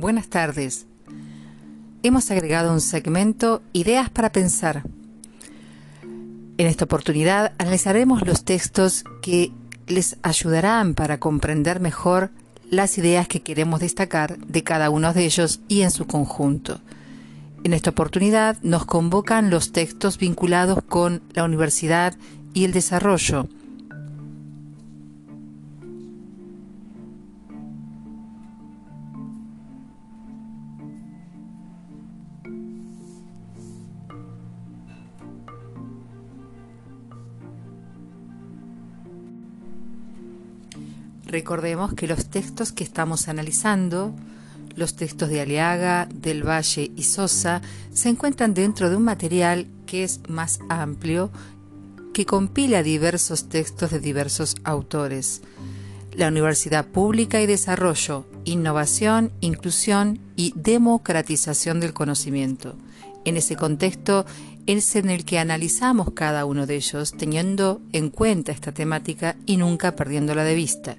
Buenas tardes. Hemos agregado un segmento Ideas para pensar. En esta oportunidad analizaremos los textos que les ayudarán para comprender mejor las ideas que queremos destacar de cada uno de ellos y en su conjunto. En esta oportunidad nos convocan los textos vinculados con la universidad y el desarrollo, Recordemos que los textos que estamos analizando, los textos de Aliaga, del Valle y Sosa, se encuentran dentro de un material que es más amplio, que compila diversos textos de diversos autores. La Universidad Pública y Desarrollo, Innovación, Inclusión y Democratización del Conocimiento. En ese contexto es en el que analizamos cada uno de ellos, teniendo en cuenta esta temática y nunca perdiéndola de vista.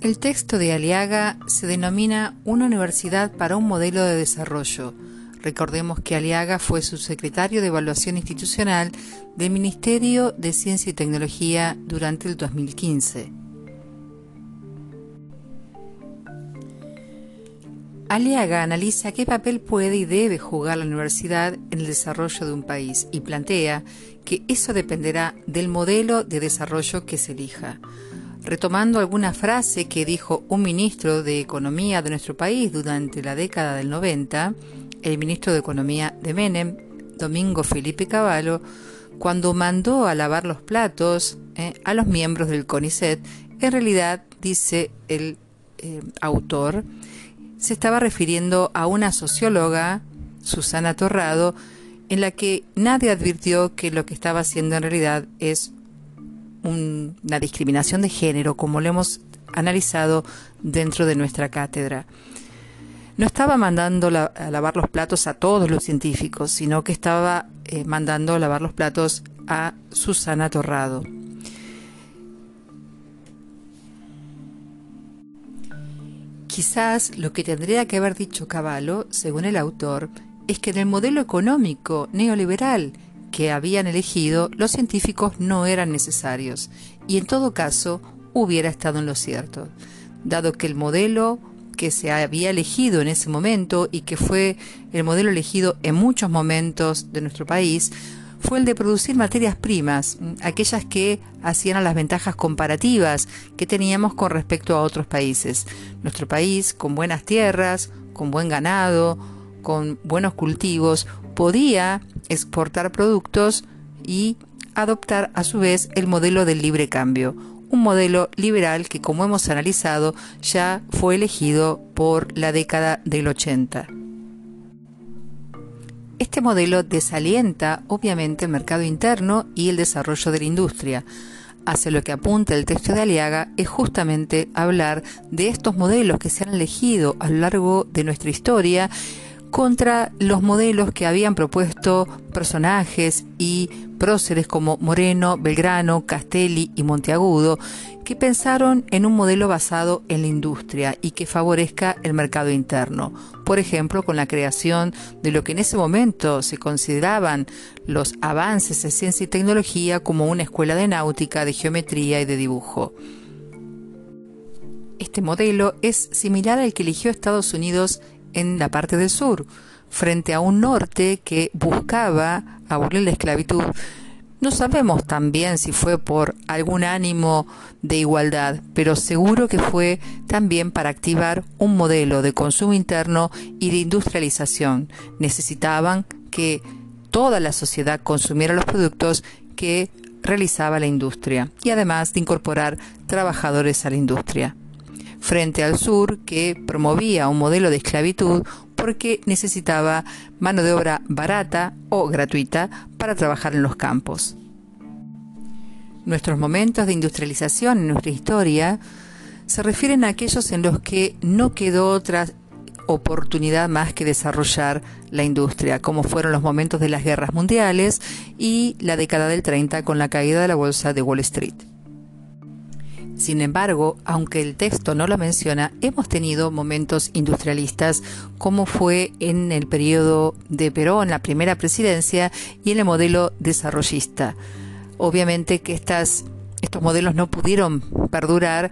El texto de Aliaga se denomina Una universidad para un modelo de desarrollo. Recordemos que Aliaga fue subsecretario de Evaluación Institucional del Ministerio de Ciencia y Tecnología durante el 2015. Aliaga analiza qué papel puede y debe jugar la universidad en el desarrollo de un país y plantea que eso dependerá del modelo de desarrollo que se elija retomando alguna frase que dijo un ministro de Economía de nuestro país durante la década del 90, el ministro de Economía de Menem, Domingo Felipe Cavallo, cuando mandó a lavar los platos eh, a los miembros del CONICET, en realidad, dice el eh, autor, se estaba refiriendo a una socióloga, Susana Torrado, en la que nadie advirtió que lo que estaba haciendo en realidad es una discriminación de género, como lo hemos analizado dentro de nuestra cátedra. No estaba mandando a lavar los platos a todos los científicos, sino que estaba eh, mandando a lavar los platos a Susana Torrado. Quizás lo que tendría que haber dicho Caballo, según el autor, es que en el modelo económico neoliberal que habían elegido, los científicos no eran necesarios, y en todo caso hubiera estado en lo cierto, dado que el modelo que se había elegido en ese momento y que fue el modelo elegido en muchos momentos de nuestro país, fue el de producir materias primas, aquellas que hacían a las ventajas comparativas que teníamos con respecto a otros países. Nuestro país, con buenas tierras, con buen ganado, con buenos cultivos, podía exportar productos y adoptar a su vez el modelo del libre cambio, un modelo liberal que como hemos analizado ya fue elegido por la década del 80. Este modelo desalienta obviamente el mercado interno y el desarrollo de la industria. Hacia lo que apunta el texto de Aliaga es justamente hablar de estos modelos que se han elegido a lo largo de nuestra historia contra los modelos que habían propuesto personajes y próceres como Moreno, Belgrano, Castelli y Monteagudo, que pensaron en un modelo basado en la industria y que favorezca el mercado interno. Por ejemplo, con la creación de lo que en ese momento se consideraban los avances de ciencia y tecnología como una escuela de náutica, de geometría y de dibujo. Este modelo es similar al que eligió Estados Unidos en la parte del sur, frente a un norte que buscaba abolir la esclavitud. No sabemos también si fue por algún ánimo de igualdad, pero seguro que fue también para activar un modelo de consumo interno y de industrialización. Necesitaban que toda la sociedad consumiera los productos que realizaba la industria y además de incorporar trabajadores a la industria frente al sur que promovía un modelo de esclavitud porque necesitaba mano de obra barata o gratuita para trabajar en los campos. Nuestros momentos de industrialización en nuestra historia se refieren a aquellos en los que no quedó otra oportunidad más que desarrollar la industria, como fueron los momentos de las guerras mundiales y la década del 30 con la caída de la bolsa de Wall Street. Sin embargo, aunque el texto no lo menciona, hemos tenido momentos industrialistas como fue en el periodo de Perón, la primera presidencia, y en el modelo desarrollista. Obviamente que estas, estos modelos no pudieron perdurar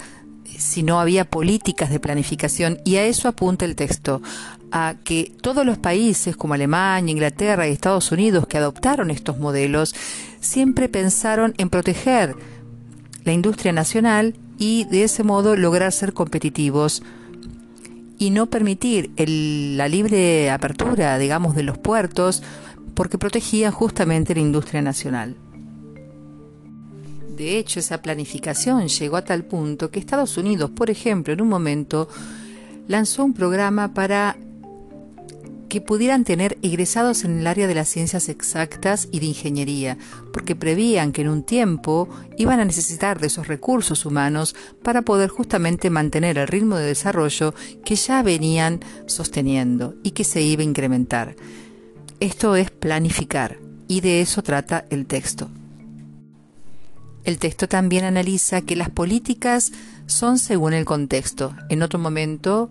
si no había políticas de planificación y a eso apunta el texto, a que todos los países como Alemania, Inglaterra y Estados Unidos que adoptaron estos modelos siempre pensaron en proteger la industria nacional y de ese modo lograr ser competitivos y no permitir la libre apertura, digamos, de los puertos porque protegía justamente la industria nacional. De hecho, esa planificación llegó a tal punto que Estados Unidos, por ejemplo, en un momento lanzó un programa para que pudieran tener egresados en el área de las ciencias exactas y de ingeniería, porque prevían que en un tiempo iban a necesitar de esos recursos humanos para poder justamente mantener el ritmo de desarrollo que ya venían sosteniendo y que se iba a incrementar. Esto es planificar y de eso trata el texto. El texto también analiza que las políticas son según el contexto. En otro momento,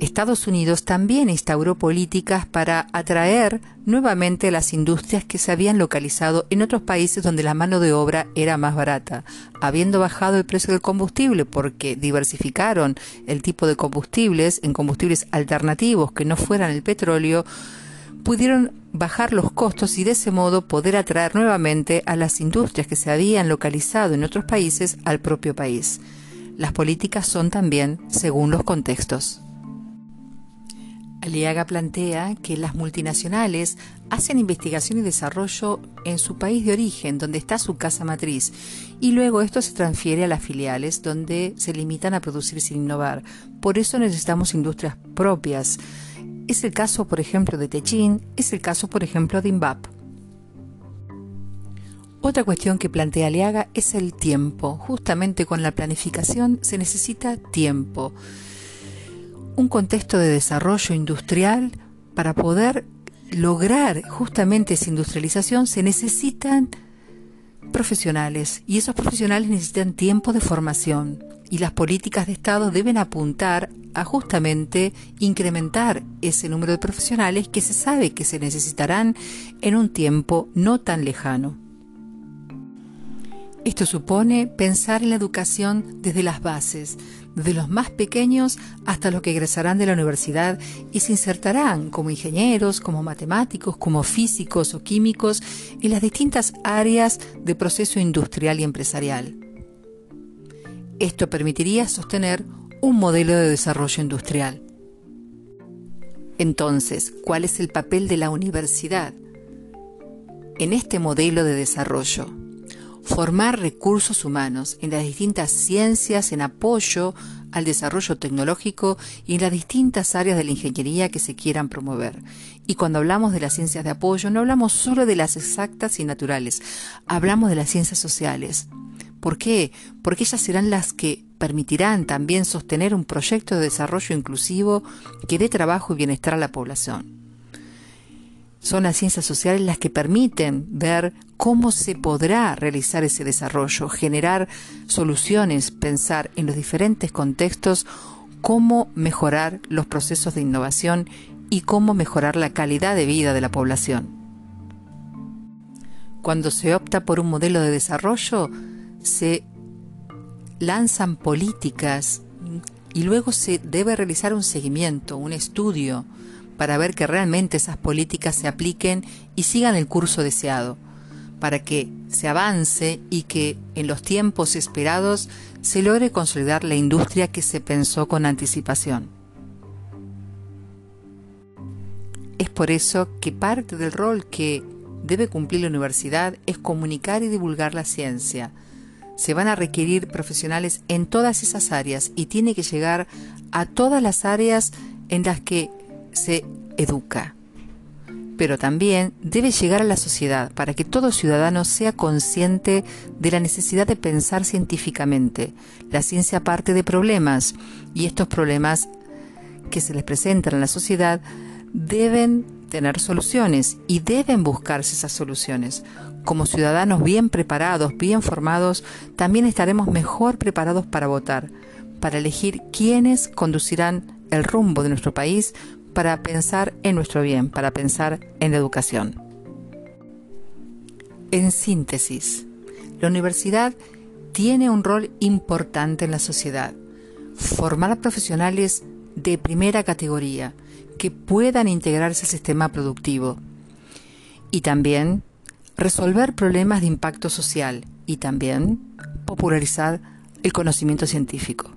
Estados Unidos también instauró políticas para atraer nuevamente las industrias que se habían localizado en otros países donde la mano de obra era más barata, habiendo bajado el precio del combustible porque diversificaron el tipo de combustibles en combustibles alternativos que no fueran el petróleo, pudieron bajar los costos y de ese modo poder atraer nuevamente a las industrias que se habían localizado en otros países al propio país. Las políticas son también según los contextos. Aliaga plantea que las multinacionales hacen investigación y desarrollo en su país de origen, donde está su casa matriz, y luego esto se transfiere a las filiales, donde se limitan a producir sin innovar. Por eso necesitamos industrias propias. Es el caso, por ejemplo, de Techin, es el caso, por ejemplo, de INVAP. Otra cuestión que plantea Aliaga es el tiempo. Justamente con la planificación se necesita tiempo un contexto de desarrollo industrial, para poder lograr justamente esa industrialización se necesitan profesionales y esos profesionales necesitan tiempo de formación y las políticas de Estado deben apuntar a justamente incrementar ese número de profesionales que se sabe que se necesitarán en un tiempo no tan lejano. Esto supone pensar en la educación desde las bases, desde los más pequeños hasta los que egresarán de la universidad y se insertarán como ingenieros, como matemáticos, como físicos o químicos en las distintas áreas de proceso industrial y empresarial. Esto permitiría sostener un modelo de desarrollo industrial. Entonces, ¿cuál es el papel de la universidad en este modelo de desarrollo? Formar recursos humanos en las distintas ciencias en apoyo al desarrollo tecnológico y en las distintas áreas de la ingeniería que se quieran promover. Y cuando hablamos de las ciencias de apoyo, no hablamos solo de las exactas y naturales, hablamos de las ciencias sociales. ¿Por qué? Porque ellas serán las que permitirán también sostener un proyecto de desarrollo inclusivo que dé trabajo y bienestar a la población. Son las ciencias sociales las que permiten ver cómo se podrá realizar ese desarrollo, generar soluciones, pensar en los diferentes contextos cómo mejorar los procesos de innovación y cómo mejorar la calidad de vida de la población. Cuando se opta por un modelo de desarrollo, se lanzan políticas y luego se debe realizar un seguimiento, un estudio, para ver que realmente esas políticas se apliquen y sigan el curso deseado, para que se avance y que en los tiempos esperados se logre consolidar la industria que se pensó con anticipación. Es por eso que parte del rol que debe cumplir la universidad es comunicar y divulgar la ciencia. Se van a requerir profesionales en todas esas áreas y tiene que llegar a todas las áreas en las que se educa. Pero también debe llegar a la sociedad para que todo ciudadano sea consciente de la necesidad de pensar científicamente. La ciencia parte de problemas y estos problemas que se les presentan a la sociedad deben tener soluciones y deben buscarse esas soluciones. Como ciudadanos bien preparados, bien formados, también estaremos mejor preparados para votar, para elegir quiénes conducirán el rumbo de nuestro país, para pensar en nuestro bien, para pensar en la educación. En síntesis, la universidad tiene un rol importante en la sociedad. Formar profesionales de primera categoría que puedan integrarse al sistema productivo y también resolver problemas de impacto social y también popularizar el conocimiento científico.